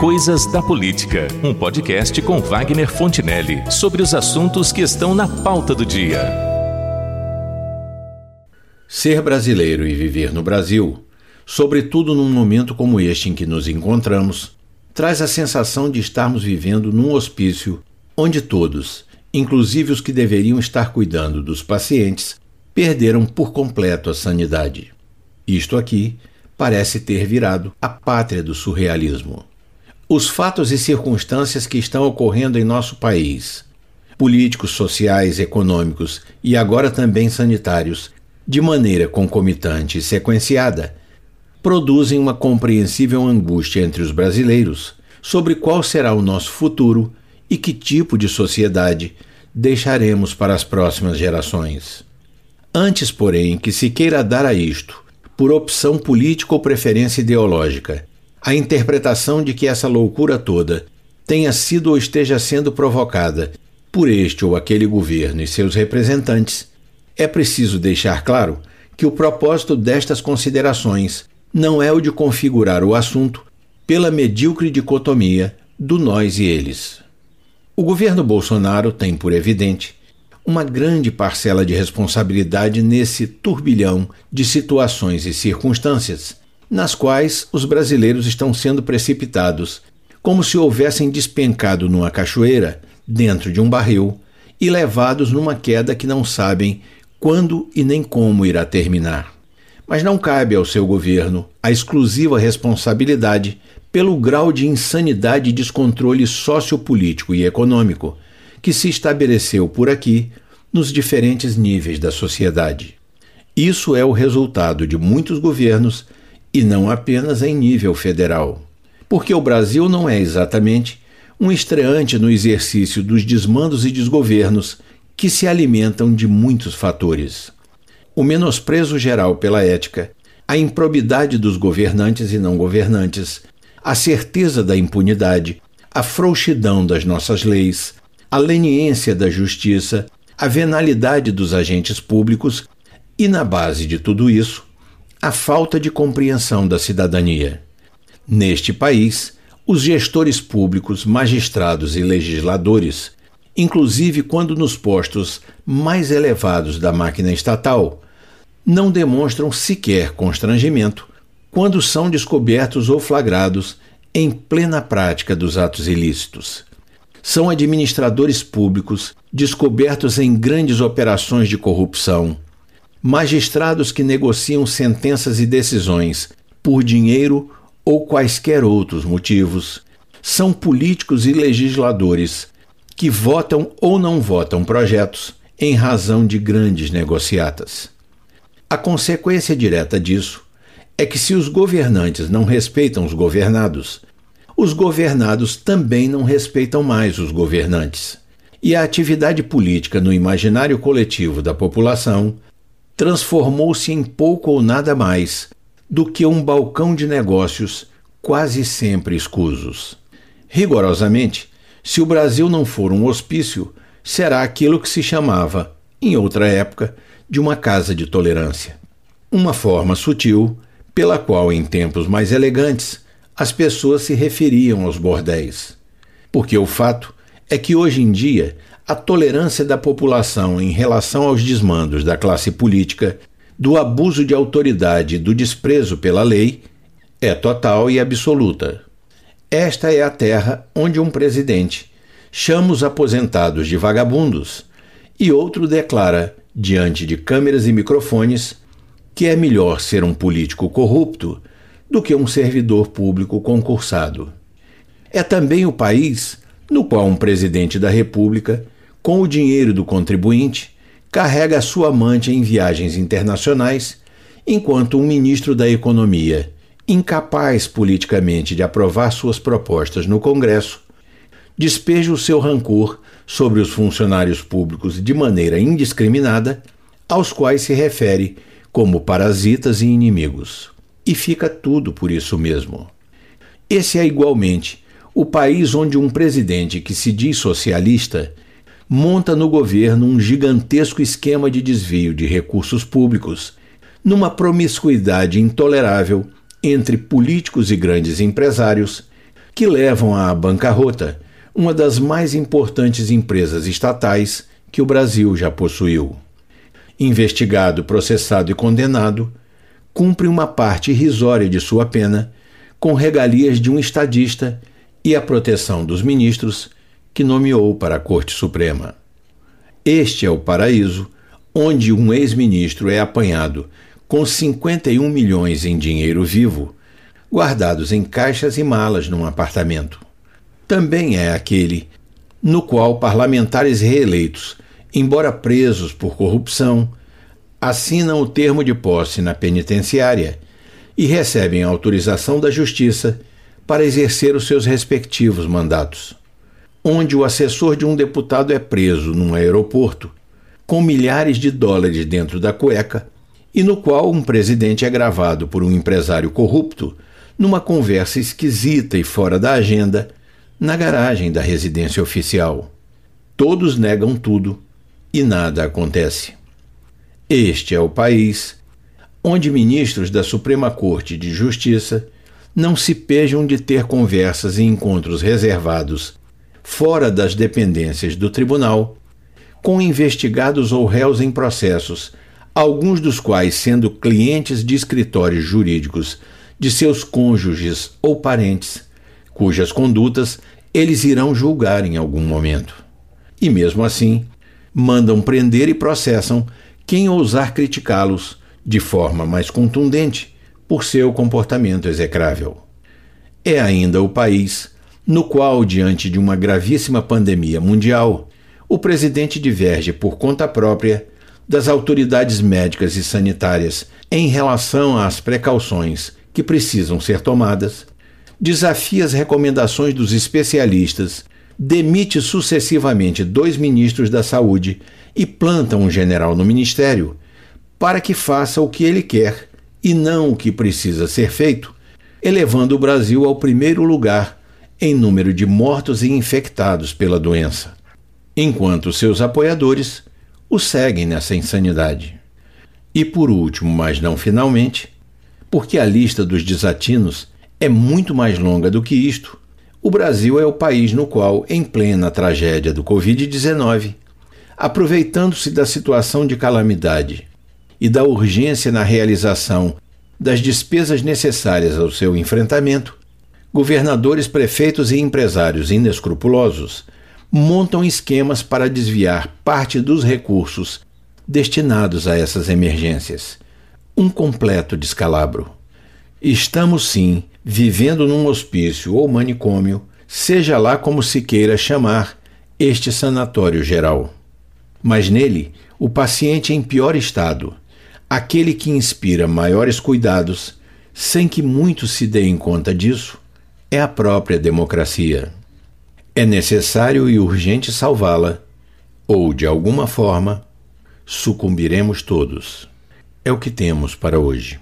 Coisas da Política, um podcast com Wagner Fontinelli sobre os assuntos que estão na pauta do dia. Ser brasileiro e viver no Brasil, sobretudo num momento como este em que nos encontramos, traz a sensação de estarmos vivendo num hospício onde todos, inclusive os que deveriam estar cuidando dos pacientes, perderam por completo a sanidade. Isto aqui parece ter virado a pátria do surrealismo. Os fatos e circunstâncias que estão ocorrendo em nosso país, políticos, sociais, econômicos e agora também sanitários, de maneira concomitante e sequenciada, produzem uma compreensível angústia entre os brasileiros sobre qual será o nosso futuro e que tipo de sociedade deixaremos para as próximas gerações. Antes, porém, que se queira dar a isto por opção política ou preferência ideológica, a interpretação de que essa loucura toda tenha sido ou esteja sendo provocada por este ou aquele governo e seus representantes, é preciso deixar claro que o propósito destas considerações não é o de configurar o assunto pela medíocre dicotomia do nós e eles. O governo Bolsonaro tem por evidente uma grande parcela de responsabilidade nesse turbilhão de situações e circunstâncias, nas quais os brasileiros estão sendo precipitados, como se houvessem despencado numa cachoeira, dentro de um barril, e levados numa queda que não sabem quando e nem como irá terminar. Mas não cabe ao seu governo a exclusiva responsabilidade pelo grau de insanidade e descontrole sociopolítico e econômico que se estabeleceu por aqui nos diferentes níveis da sociedade. Isso é o resultado de muitos governos e não apenas em nível federal. Porque o Brasil não é exatamente um estreante no exercício dos desmandos e desgovernos que se alimentam de muitos fatores. O menosprezo geral pela ética, a improbidade dos governantes e não governantes, a certeza da impunidade, a frouxidão das nossas leis, a leniência da justiça, a venalidade dos agentes públicos e, na base de tudo isso, a falta de compreensão da cidadania. Neste país, os gestores públicos, magistrados e legisladores, inclusive quando nos postos mais elevados da máquina estatal, não demonstram sequer constrangimento quando são descobertos ou flagrados em plena prática dos atos ilícitos são administradores públicos descobertos em grandes operações de corrupção, magistrados que negociam sentenças e decisões por dinheiro ou quaisquer outros motivos, são políticos e legisladores que votam ou não votam projetos em razão de grandes negociatas. A consequência direta disso é que, se os governantes não respeitam os governados, os governados também não respeitam mais os governantes. E a atividade política no imaginário coletivo da população transformou-se em pouco ou nada mais do que um balcão de negócios quase sempre escusos. Rigorosamente, se o Brasil não for um hospício, será aquilo que se chamava, em outra época, de uma casa de tolerância. Uma forma sutil pela qual, em tempos mais elegantes, as pessoas se referiam aos bordéis. Porque o fato é que hoje em dia a tolerância da população em relação aos desmandos da classe política, do abuso de autoridade do desprezo pela lei é total e absoluta. Esta é a terra onde um presidente chama os aposentados de vagabundos e outro declara, diante de câmeras e microfones, que é melhor ser um político corrupto do que um servidor público concursado. É também o país no qual um presidente da República, com o dinheiro do contribuinte, carrega sua amante em viagens internacionais, enquanto um ministro da Economia, incapaz politicamente de aprovar suas propostas no Congresso, despeja o seu rancor sobre os funcionários públicos de maneira indiscriminada, aos quais se refere como parasitas e inimigos e fica tudo por isso mesmo. Esse é igualmente o país onde um presidente que se diz socialista monta no governo um gigantesco esquema de desvio de recursos públicos, numa promiscuidade intolerável entre políticos e grandes empresários que levam à bancarrota uma das mais importantes empresas estatais que o Brasil já possuiu. Investigado, processado e condenado, cumpre uma parte irrisória de sua pena com regalias de um estadista e a proteção dos ministros que nomeou para a Corte Suprema. Este é o paraíso onde um ex-ministro é apanhado com 51 milhões em dinheiro vivo, guardados em caixas e malas num apartamento. Também é aquele no qual parlamentares reeleitos, embora presos por corrupção, assinam o termo de posse na penitenciária e recebem autorização da Justiça para exercer os seus respectivos mandatos. Onde o assessor de um deputado é preso num aeroporto com milhares de dólares dentro da cueca e no qual um presidente é gravado por um empresário corrupto numa conversa esquisita e fora da agenda na garagem da residência oficial. Todos negam tudo e nada acontece. Este é o país onde ministros da Suprema Corte de Justiça não se pejam de ter conversas e encontros reservados fora das dependências do tribunal com investigados ou réus em processos, alguns dos quais sendo clientes de escritórios jurídicos de seus cônjuges ou parentes, cujas condutas eles irão julgar em algum momento. E mesmo assim, mandam prender e processam quem ousar criticá-los de forma mais contundente por seu comportamento execrável. É ainda o país no qual, diante de uma gravíssima pandemia mundial, o presidente diverge por conta própria das autoridades médicas e sanitárias em relação às precauções que precisam ser tomadas, desafia as recomendações dos especialistas, demite sucessivamente dois ministros da saúde e planta um general no ministério para que faça o que ele quer e não o que precisa ser feito, elevando o Brasil ao primeiro lugar em número de mortos e infectados pela doença enquanto seus apoiadores o seguem nessa insanidade. E por último, mas não finalmente, porque a lista dos desatinos é muito mais longa do que isto, o Brasil é o país no qual, em plena tragédia do Covid-19, aproveitando-se da situação de calamidade e da urgência na realização das despesas necessárias ao seu enfrentamento, governadores, prefeitos e empresários inescrupulosos montam esquemas para desviar parte dos recursos destinados a essas emergências. Um completo descalabro. Estamos sim vivendo num hospício ou manicômio, seja lá como se queira chamar este sanatório geral. Mas nele, o paciente em pior estado, aquele que inspira maiores cuidados, sem que muitos se deem conta disso, é a própria democracia. É necessário e urgente salvá-la, ou, de alguma forma, sucumbiremos todos. É o que temos para hoje.